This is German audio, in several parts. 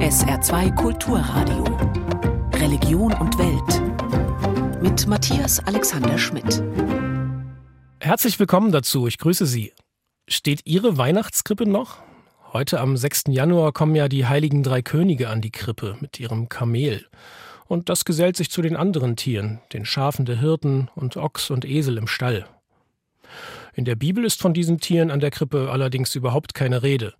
SR2 Kulturradio. Religion und Welt. Mit Matthias Alexander Schmidt. Herzlich willkommen dazu. Ich grüße Sie. Steht Ihre Weihnachtskrippe noch? Heute am 6. Januar kommen ja die heiligen drei Könige an die Krippe mit ihrem Kamel. Und das gesellt sich zu den anderen Tieren, den Schafen der Hirten und Ochs und Esel im Stall. In der Bibel ist von diesen Tieren an der Krippe allerdings überhaupt keine Rede.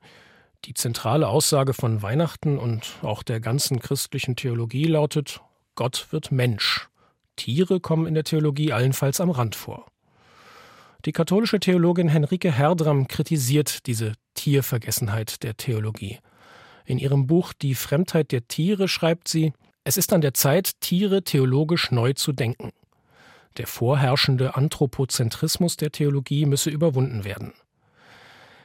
Die zentrale Aussage von Weihnachten und auch der ganzen christlichen Theologie lautet, Gott wird Mensch. Tiere kommen in der Theologie allenfalls am Rand vor. Die katholische Theologin Henrike Herdram kritisiert diese Tiervergessenheit der Theologie. In ihrem Buch Die Fremdheit der Tiere schreibt sie, es ist an der Zeit, Tiere theologisch neu zu denken. Der vorherrschende Anthropozentrismus der Theologie müsse überwunden werden.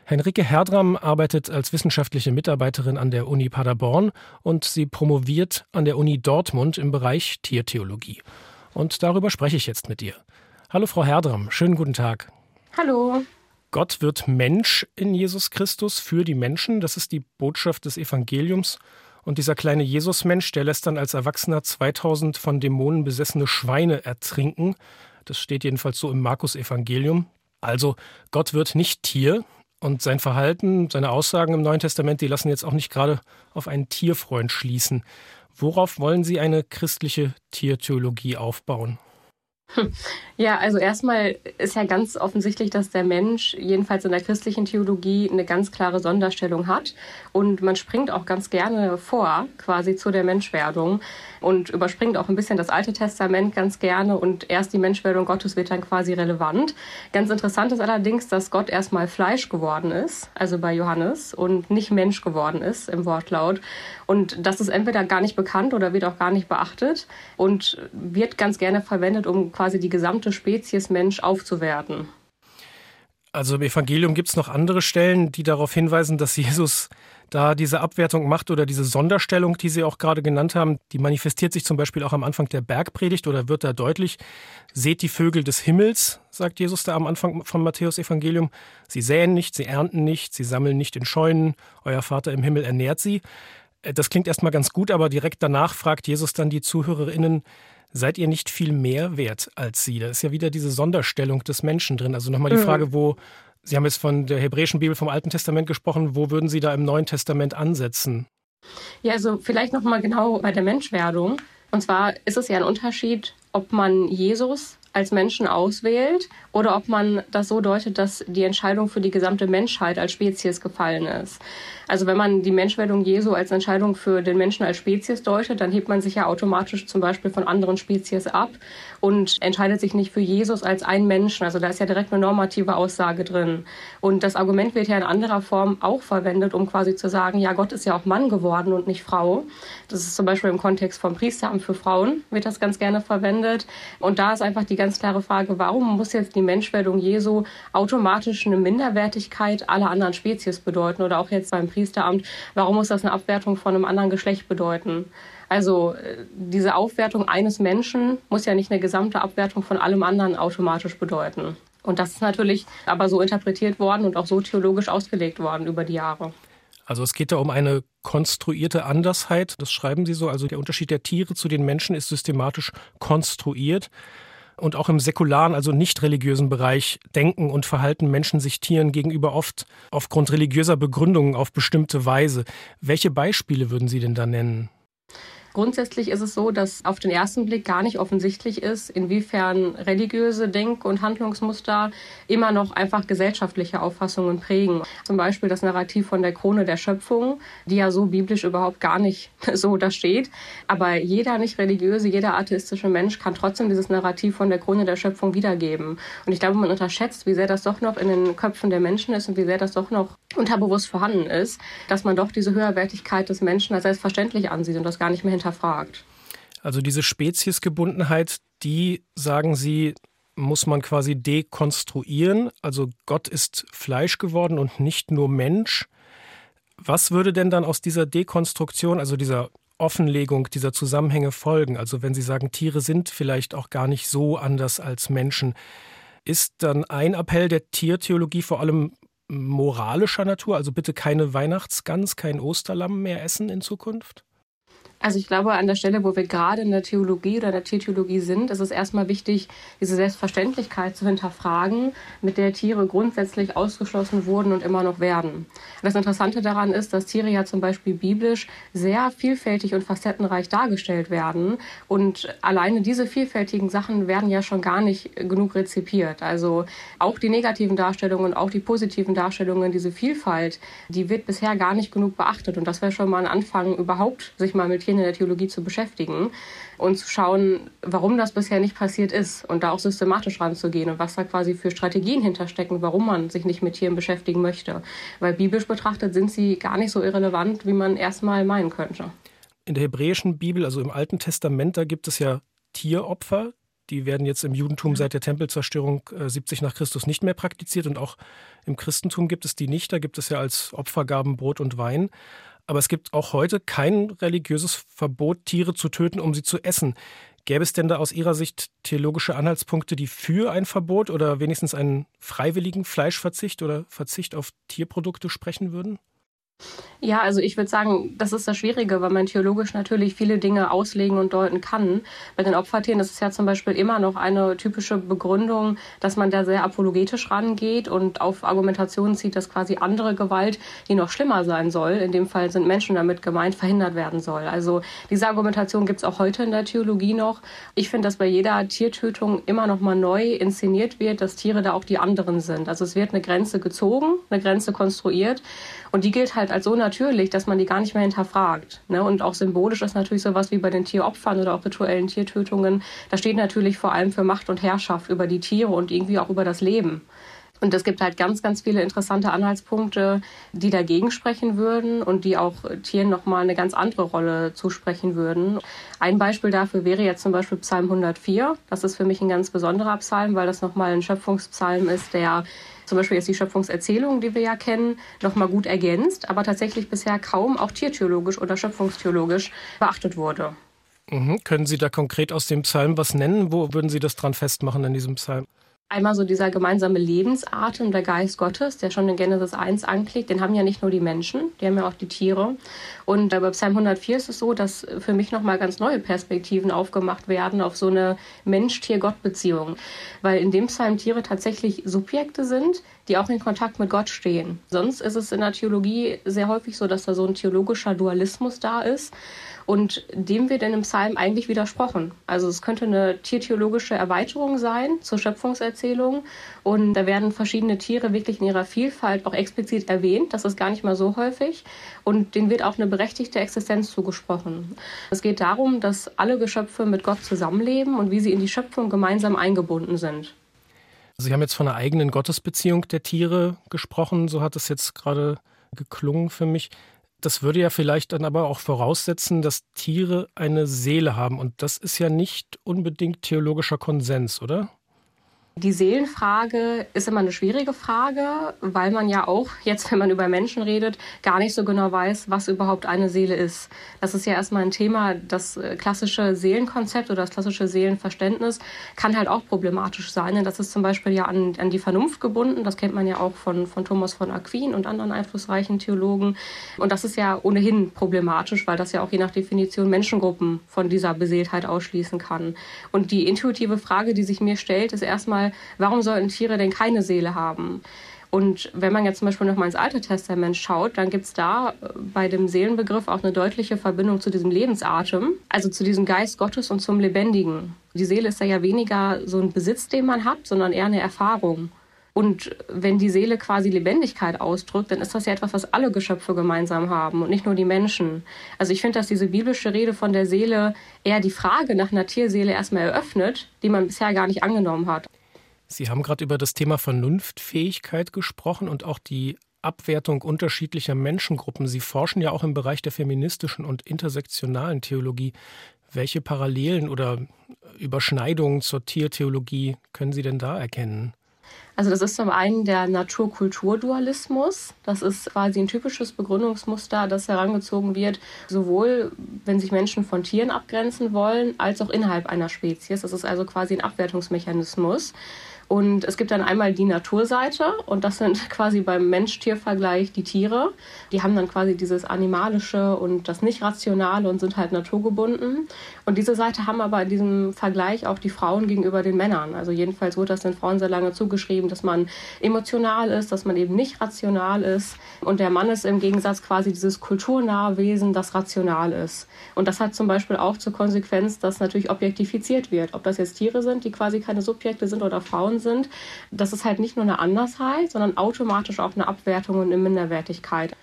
Henrike Herdram arbeitet als wissenschaftliche Mitarbeiterin an der Uni Paderborn und sie promoviert an der Uni Dortmund im Bereich Tiertheologie. Und darüber spreche ich jetzt mit ihr. Hallo Frau Herdram, schönen guten Tag. Hallo. Gott wird Mensch in Jesus Christus für die Menschen, das ist die Botschaft des Evangeliums. Und dieser kleine Jesusmensch, der lässt dann als Erwachsener 2000 von Dämonen besessene Schweine ertrinken. Das steht jedenfalls so im Markus-Evangelium. Also, Gott wird nicht Tier, und sein Verhalten, seine Aussagen im Neuen Testament, die lassen jetzt auch nicht gerade auf einen Tierfreund schließen. Worauf wollen Sie eine christliche Tiertheologie aufbauen? Ja, also erstmal ist ja ganz offensichtlich, dass der Mensch jedenfalls in der christlichen Theologie eine ganz klare Sonderstellung hat. Und man springt auch ganz gerne vor, quasi zu der Menschwerdung und überspringt auch ein bisschen das Alte Testament ganz gerne und erst die Menschwerdung Gottes wird dann quasi relevant. Ganz interessant ist allerdings, dass Gott erstmal Fleisch geworden ist, also bei Johannes, und nicht Mensch geworden ist im Wortlaut. Und das ist entweder gar nicht bekannt oder wird auch gar nicht beachtet und wird ganz gerne verwendet, um quasi die gesamte Spezies Mensch aufzuwerten. Also im Evangelium gibt es noch andere Stellen, die darauf hinweisen, dass Jesus da diese Abwertung macht oder diese Sonderstellung, die Sie auch gerade genannt haben, die manifestiert sich zum Beispiel auch am Anfang der Bergpredigt oder wird da deutlich. Seht die Vögel des Himmels, sagt Jesus da am Anfang vom Matthäus Evangelium. Sie säen nicht, sie ernten nicht, sie sammeln nicht in Scheunen, euer Vater im Himmel ernährt sie. Äh, das klingt erstmal ganz gut, aber direkt danach fragt Jesus dann die ZuhörerInnen, seid ihr nicht viel mehr wert als sie? Da ist ja wieder diese Sonderstellung des Menschen drin. Also nochmal die mhm. Frage, wo, Sie haben jetzt von der hebräischen Bibel vom Alten Testament gesprochen, wo würden Sie da im Neuen Testament ansetzen? Ja, also vielleicht nochmal genau bei der Menschwerdung. Und zwar ist es ja ein Unterschied, ob man Jesus als Menschen auswählt oder ob man das so deutet, dass die Entscheidung für die gesamte Menschheit als Spezies gefallen ist. Also wenn man die Menschwerdung Jesu als Entscheidung für den Menschen als Spezies deutet, dann hebt man sich ja automatisch zum Beispiel von anderen Spezies ab und entscheidet sich nicht für Jesus als einen Menschen. Also da ist ja direkt eine normative Aussage drin. Und das Argument wird ja in anderer Form auch verwendet, um quasi zu sagen, ja, Gott ist ja auch Mann geworden und nicht Frau. Das ist zum Beispiel im Kontext vom Priesteramt für Frauen wird das ganz gerne verwendet. Und da ist einfach die ganz klare Frage, warum muss jetzt die Menschwerdung Jesu automatisch eine Minderwertigkeit aller anderen Spezies bedeuten oder auch jetzt beim Priesteramt, warum muss das eine Abwertung von einem anderen Geschlecht bedeuten? Also äh, diese Aufwertung eines Menschen muss ja nicht eine gesamte Abwertung von allem anderen automatisch bedeuten. Und das ist natürlich aber so interpretiert worden und auch so theologisch ausgelegt worden über die Jahre. Also es geht da um eine konstruierte Andersheit, das schreiben Sie so. Also der Unterschied der Tiere zu den Menschen ist systematisch konstruiert. Und auch im säkularen, also nicht religiösen Bereich denken und verhalten Menschen sich Tieren gegenüber oft aufgrund religiöser Begründungen auf bestimmte Weise. Welche Beispiele würden Sie denn da nennen? Grundsätzlich ist es so, dass auf den ersten Blick gar nicht offensichtlich ist, inwiefern religiöse Denk- und Handlungsmuster immer noch einfach gesellschaftliche Auffassungen prägen. Zum Beispiel das Narrativ von der Krone der Schöpfung, die ja so biblisch überhaupt gar nicht so da steht. Aber jeder nicht religiöse, jeder atheistische Mensch kann trotzdem dieses Narrativ von der Krone der Schöpfung wiedergeben. Und ich glaube, man unterschätzt, wie sehr das doch noch in den Köpfen der Menschen ist und wie sehr das doch noch unterbewusst vorhanden ist, dass man doch diese Höherwertigkeit des Menschen als selbstverständlich ansieht und das gar nicht mehr hinterfragt hinterfragt. Also diese Speziesgebundenheit, die, sagen Sie, muss man quasi dekonstruieren. Also Gott ist Fleisch geworden und nicht nur Mensch. Was würde denn dann aus dieser Dekonstruktion, also dieser Offenlegung dieser Zusammenhänge folgen? Also wenn Sie sagen, Tiere sind vielleicht auch gar nicht so anders als Menschen, ist dann ein Appell der Tiertheologie vor allem moralischer Natur? Also bitte keine Weihnachtsgans, kein Osterlamm mehr essen in Zukunft? Also ich glaube, an der Stelle, wo wir gerade in der Theologie oder der Tiertheologie sind, ist es erstmal wichtig, diese Selbstverständlichkeit zu hinterfragen, mit der Tiere grundsätzlich ausgeschlossen wurden und immer noch werden. Das Interessante daran ist, dass Tiere ja zum Beispiel biblisch sehr vielfältig und facettenreich dargestellt werden. Und alleine diese vielfältigen Sachen werden ja schon gar nicht genug rezipiert. Also auch die negativen Darstellungen, auch die positiven Darstellungen, diese Vielfalt, die wird bisher gar nicht genug beachtet. Und das wäre schon mal ein Anfang, überhaupt sich mal mit In der Theologie zu beschäftigen und zu schauen, warum das bisher nicht passiert ist und da auch systematisch ranzugehen und was da quasi für Strategien hinterstecken, warum man sich nicht mit Tieren beschäftigen möchte. Weil biblisch betrachtet sind sie gar nicht so irrelevant, wie man erstmal meinen könnte. In der hebräischen Bibel, also im Alten Testament, da gibt es ja Tieropfer, die werden jetzt im Judentum seit der Tempelzerstörung 70 äh, nach Christus nicht mehr praktiziert und auch im Christentum gibt es die nicht. Da gibt es ja als Opfergaben Brot und Wein. Aber es gibt auch heute kein religiöses Verbot, Tiere zu töten, um sie zu essen. Gäbe es denn da aus Ihrer Sicht theologische Anhaltspunkte, die für ein Verbot oder wenigstens einen freiwilligen Fleischverzicht oder Verzicht auf Tierprodukte sprechen würden? Ja, also ich würde sagen, das ist das Schwierige, weil man theologisch natürlich viele Dinge auslegen und deuten kann. Bei den Opfertieren ist es ja zum Beispiel immer noch eine typische Begründung, dass man da sehr apologetisch rangeht und auf Argumentationen zieht, dass quasi andere Gewalt, die noch schlimmer sein soll, in dem Fall sind Menschen damit gemeint, verhindert werden soll. Also diese Argumentation gibt es auch heute in der Theologie noch. Ich finde, dass bei jeder Tiertötung immer noch mal neu inszeniert wird, dass Tiere da auch die anderen sind. Also es wird eine Grenze gezogen, eine Grenze konstruiert und die gilt halt als so natürlich, dass man die gar nicht mehr hinterfragt. Ne? Und auch symbolisch ist natürlich sowas wie bei den Tieropfern oder auch rituellen Tiertötungen. Da steht natürlich vor allem für Macht und Herrschaft über die Tiere und irgendwie auch über das Leben. Und es gibt halt ganz, ganz viele interessante Anhaltspunkte, die dagegen sprechen würden und die auch Tieren nochmal eine ganz andere Rolle zusprechen würden. Ein Beispiel dafür wäre jetzt zum Beispiel Psalm 104. Das ist für mich ein ganz besonderer Psalm, weil das nochmal ein Schöpfungspsalm ist, der zum Beispiel jetzt die Schöpfungserzählung, die wir ja kennen, nochmal gut ergänzt, aber tatsächlich bisher kaum auch tiertheologisch oder schöpfungstheologisch beachtet wurde. Mhm. Können Sie da konkret aus dem Psalm was nennen? Wo würden Sie das dran festmachen in diesem Psalm? Einmal so dieser gemeinsame Lebensatem, der Geist Gottes, der schon in Genesis 1 anklickt, den haben ja nicht nur die Menschen, die haben ja auch die Tiere. Und bei Psalm 104 ist es so, dass für mich nochmal ganz neue Perspektiven aufgemacht werden auf so eine Mensch-Tier-Gott-Beziehung. Weil in dem Psalm Tiere tatsächlich Subjekte sind, die auch in Kontakt mit Gott stehen. Sonst ist es in der Theologie sehr häufig so, dass da so ein theologischer Dualismus da ist. Und dem wird in dem Psalm eigentlich widersprochen. Also es könnte eine tiertheologische Erweiterung sein zur Schöpfungserzählung. Und da werden verschiedene Tiere wirklich in ihrer Vielfalt auch explizit erwähnt. Das ist gar nicht mal so häufig. Und denen wird auch eine berechtigte Existenz zugesprochen. Es geht darum, dass alle Geschöpfe mit Gott zusammenleben und wie sie in die Schöpfung gemeinsam eingebunden sind. Sie haben jetzt von einer eigenen Gottesbeziehung der Tiere gesprochen. So hat es jetzt gerade geklungen für mich. Das würde ja vielleicht dann aber auch voraussetzen, dass Tiere eine Seele haben. Und das ist ja nicht unbedingt theologischer Konsens, oder? Die Seelenfrage ist immer eine schwierige Frage, weil man ja auch jetzt, wenn man über Menschen redet, gar nicht so genau weiß, was überhaupt eine Seele ist. Das ist ja erstmal ein Thema, das äh, klassische Seelenkonzept oder das klassische Seelenverständnis kann halt auch problematisch sein. Das ist zum Beispiel ja an, an die Vernunft gebunden. Das kennt man ja auch von, von Thomas von Aquin und anderen einflussreichen Theologen. Und das ist ja ohnehin problematisch, weil das ja auch je nach Definition Menschengruppen von dieser Beseeltheit ausschließen kann. Und die intuitive Frage, die sich mir stellt, ist erstmal, warum sollten Tiere denn keine Seele haben? Und wenn man jetzt zum Beispiel nochmal ins Alte Testament schaut, dann gibt es da äh, bei dem Seelenbegriff auch eine deutliche Verbindung zu diesem Lebensatem, also zu diesem Geist Gottes und zum Lebendigen. Die Seele ist ja weniger so ein Besitz, den man hat, sondern eher eine Erfahrung. Und wenn die Seele quasi Lebendigkeit ausdrückt, dann ist das ja etwas, was alle Geschöpfe gemeinsam haben und nicht nur die Menschen. Also ich finde, dass diese biblische Rede von der Seele eher die Frage nach einer Tierseele erstmal eröffnet, die man bisher gar nicht angenommen hat. Sie haben gerade über das Thema Vernunftfähigkeit gesprochen und auch die Abwertung unterschiedlicher Menschengruppen. Sie forschen ja auch im Bereich der feministischen und intersektionalen Theologie. Welche Parallelen oder Überschneidungen zur Tiertheologie können Sie denn da erkennen? Also das ist zum einen der Natur-Kultur-Dualismus. Das ist quasi ein typisches Begründungsmuster, das herangezogen wird, sowohl wenn sich Menschen von Tieren abgrenzen wollen, als auch innerhalb einer Spezies. Das ist also quasi ein Abwertungsmechanismus. Und es gibt dann einmal die Naturseite und das sind quasi beim Mensch-Tier-Vergleich die Tiere. Die haben dann quasi dieses Animalische und das Nicht-Rationale und sind halt naturgebunden. Und diese Seite haben aber in diesem Vergleich auch die Frauen gegenüber den Männern. Also jedenfalls wurde das den Frauen sehr lange zugeschrieben, dass man emotional ist, dass man eben nicht rational ist. Und der Mann ist im Gegensatz quasi dieses kulturnahe Wesen, das rational ist. Und das hat zum Beispiel auch zur Konsequenz, dass natürlich objektifiziert wird. Ob das jetzt Tiere sind, die quasi keine Subjekte sind oder Frauen sind. Das ist halt nicht nur eine Andersheit, sondern automatisch auch eine Abwertung und eine Minderwertigkeit.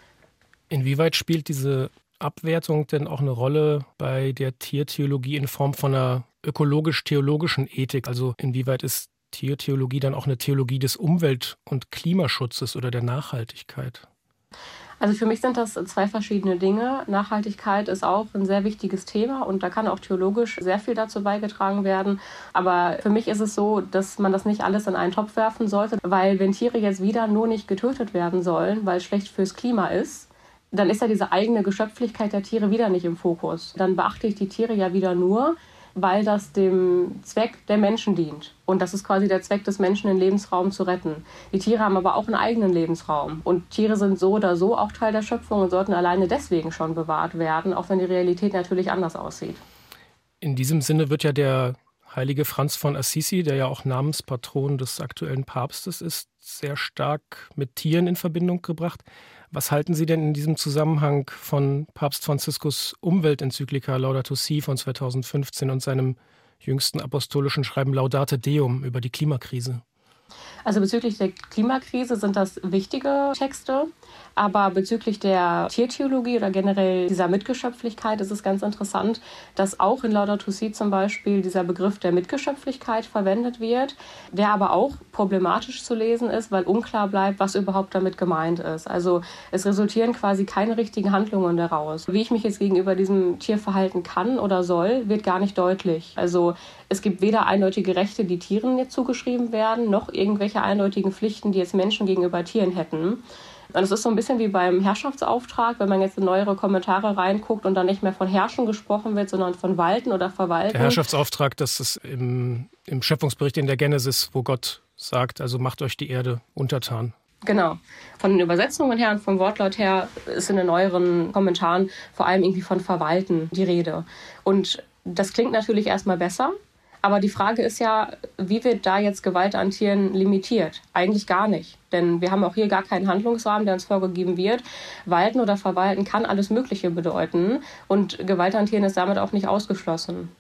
Inwieweit spielt diese Abwertung denn auch eine Rolle bei der Tiertheologie in Form von einer ökologisch-theologischen Ethik? Also inwieweit ist Tiertheologie dann auch eine Theologie des Umwelt- und Klimaschutzes oder der Nachhaltigkeit? Also für mich sind das zwei verschiedene Dinge. Nachhaltigkeit ist auch ein sehr wichtiges Thema und da kann auch theologisch sehr viel dazu beigetragen werden. Aber für mich ist es so, dass man das nicht alles in einen Topf werfen sollte, weil wenn Tiere jetzt wieder nur nicht getötet werden sollen, weil es schlecht fürs Klima ist, dann ist ja diese eigene Geschöpflichkeit der Tiere wieder nicht im Fokus. Dann beachte ich die Tiere ja wieder nur, weil das dem Zweck der Menschen dient. Und das ist quasi der Zweck des Menschen, den Lebensraum zu retten. Die Tiere haben aber auch einen eigenen Lebensraum. Und Tiere sind so oder so auch Teil der Schöpfung und sollten alleine deswegen schon bewahrt werden, auch wenn die Realität natürlich anders aussieht. In diesem Sinne wird ja der heilige Franz von Assisi, der ja auch Namenspatron des aktuellen Papstes ist, sehr stark mit Tieren in Verbindung gebracht. Was halten Sie denn in diesem Zusammenhang von Papst Franziskus Umweltenzyklika Laudato Si von 2015 und seinem jüngsten apostolischen Schreiben Laudate Deum über die Klimakrise? Also bezüglich der Klimakrise sind das wichtige Texte. Aber bezüglich der Tiertheologie oder generell dieser Mitgeschöpflichkeit ist es ganz interessant, dass auch in Laudato Si zum Beispiel dieser Begriff der Mitgeschöpflichkeit verwendet wird, der aber auch problematisch zu lesen ist, weil unklar bleibt, was überhaupt damit gemeint ist. Also es resultieren quasi keine richtigen Handlungen daraus. Wie ich mich jetzt gegenüber diesem Tier verhalten kann oder soll, wird gar nicht deutlich. Also es gibt weder eindeutige Rechte, die Tieren jetzt zugeschrieben werden, noch irgendwelche eindeutigen Pflichten, die jetzt Menschen gegenüber Tieren hätten. Und es ist so ein bisschen wie beim Herrschaftsauftrag, wenn man jetzt in neuere Kommentare reinguckt und dann nicht mehr von Herrschen gesprochen wird, sondern von Walten oder Verwalten. Der Herrschaftsauftrag, das ist im, im Schöpfungsbericht in der Genesis, wo Gott sagt, also macht euch die Erde untertan. Genau. Von den Übersetzungen her und vom Wortlaut her ist in den neueren Kommentaren vor allem irgendwie von Verwalten die Rede. Und das klingt natürlich erstmal besser, aber die Frage ist ja, wie wird da jetzt Gewalt an Tieren limitiert? Eigentlich gar nicht. Denn wir haben auch hier gar keinen Handlungsrahmen, der uns vorgegeben wird. Walten oder verwalten kann alles Mögliche bedeuten. Und Gewalt an Tieren ist damit auch nicht ausgeschlossen.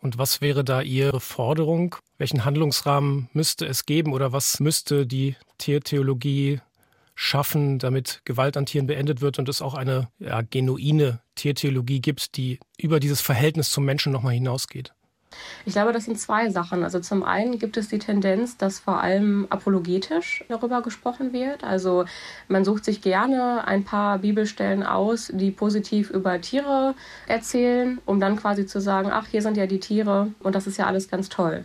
Und was wäre da Ihre Forderung? Welchen Handlungsrahmen müsste es geben oder was müsste die Tiertheologie schaffen, damit Gewalt an Tieren beendet wird und es auch eine ja, genuine Tiertheologie gibt, die über dieses Verhältnis zum Menschen nochmal hinausgeht? Ich glaube, das sind zwei Sachen. Also zum einen gibt es die Tendenz, dass vor allem apologetisch darüber gesprochen wird. Also man sucht sich gerne ein paar Bibelstellen aus, die positiv über Tiere erzählen, um dann quasi zu sagen, ach, hier sind ja die Tiere und das ist ja alles ganz toll.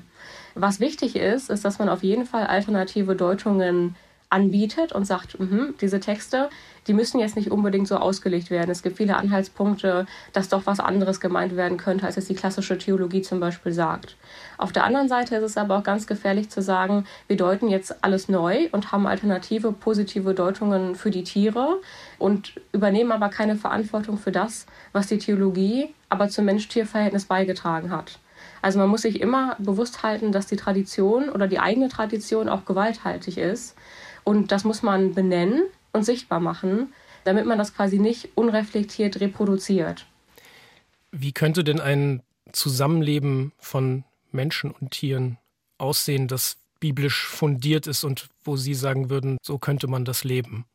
Was wichtig ist, ist, dass man auf jeden Fall alternative Deutungen anbietet und sagt, mh, diese Texte, die müssen jetzt nicht unbedingt so ausgelegt werden. Es gibt viele Anhaltspunkte, dass doch was anderes gemeint werden könnte, als es die klassische Theologie zum Beispiel sagt. Auf der anderen Seite ist es aber auch ganz gefährlich zu sagen, wir deuten jetzt alles neu und haben alternative positive Deutungen für die Tiere und übernehmen aber keine Verantwortung für das, was die Theologie aber zum Mensch-Tier-Verhältnis beigetragen hat. Also man muss sich immer bewusst halten, dass die Tradition oder die eigene Tradition auch gewalthaltig ist und das muss man benennen und sichtbar machen, damit man das quasi nicht unreflektiert reproduziert. Wie könnte denn ein Zusammenleben von Menschen und Tieren aussehen, das biblisch fundiert ist und wo Sie sagen würden, so könnte man das leben?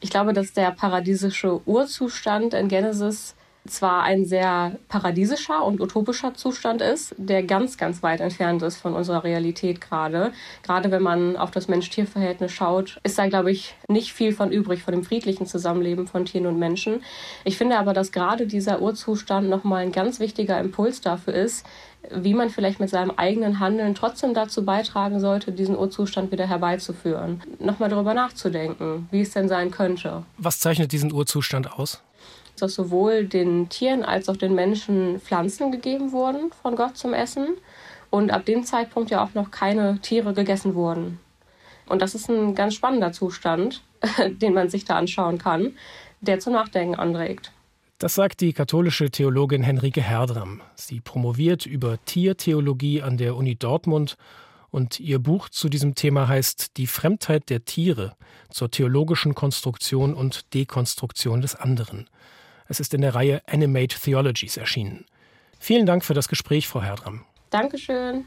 Ich glaube, dass der paradiesische Urzustand in Genesis zwar ein sehr paradiesischer und utopischer Zustand ist, der ganz, ganz weit entfernt ist von unserer Realität gerade. Gerade wenn man auf das Mensch-Tier-Verhältnis schaut, ist da, glaube ich, nicht viel von übrig, von dem friedlichen Zusammenleben von Tieren und Menschen. Ich finde aber, dass gerade dieser Urzustand nochmal ein ganz wichtiger Impuls dafür ist, wie man vielleicht mit seinem eigenen Handeln trotzdem dazu beitragen sollte, diesen Urzustand wieder herbeizuführen. Nochmal darüber nachzudenken, wie es denn sein könnte. Was zeichnet diesen Urzustand aus? Dass sowohl den Tieren als auch den Menschen Pflanzen gegeben wurden von Gott zum Essen und ab dem Zeitpunkt ja auch noch keine Tiere gegessen wurden. Und das ist ein ganz spannender Zustand, den man sich da anschauen kann, der zum Nachdenken anregt. Das sagt die katholische Theologin Henrike Herdram. Sie promoviert über Tiertheologie an der Uni Dortmund und ihr Buch zu diesem Thema heißt Die Fremdheit der Tiere zur theologischen Konstruktion und Dekonstruktion des anderen. Es ist in der Reihe Animate Theologies erschienen. Vielen Dank für das Gespräch, Frau Herdram. Dankeschön.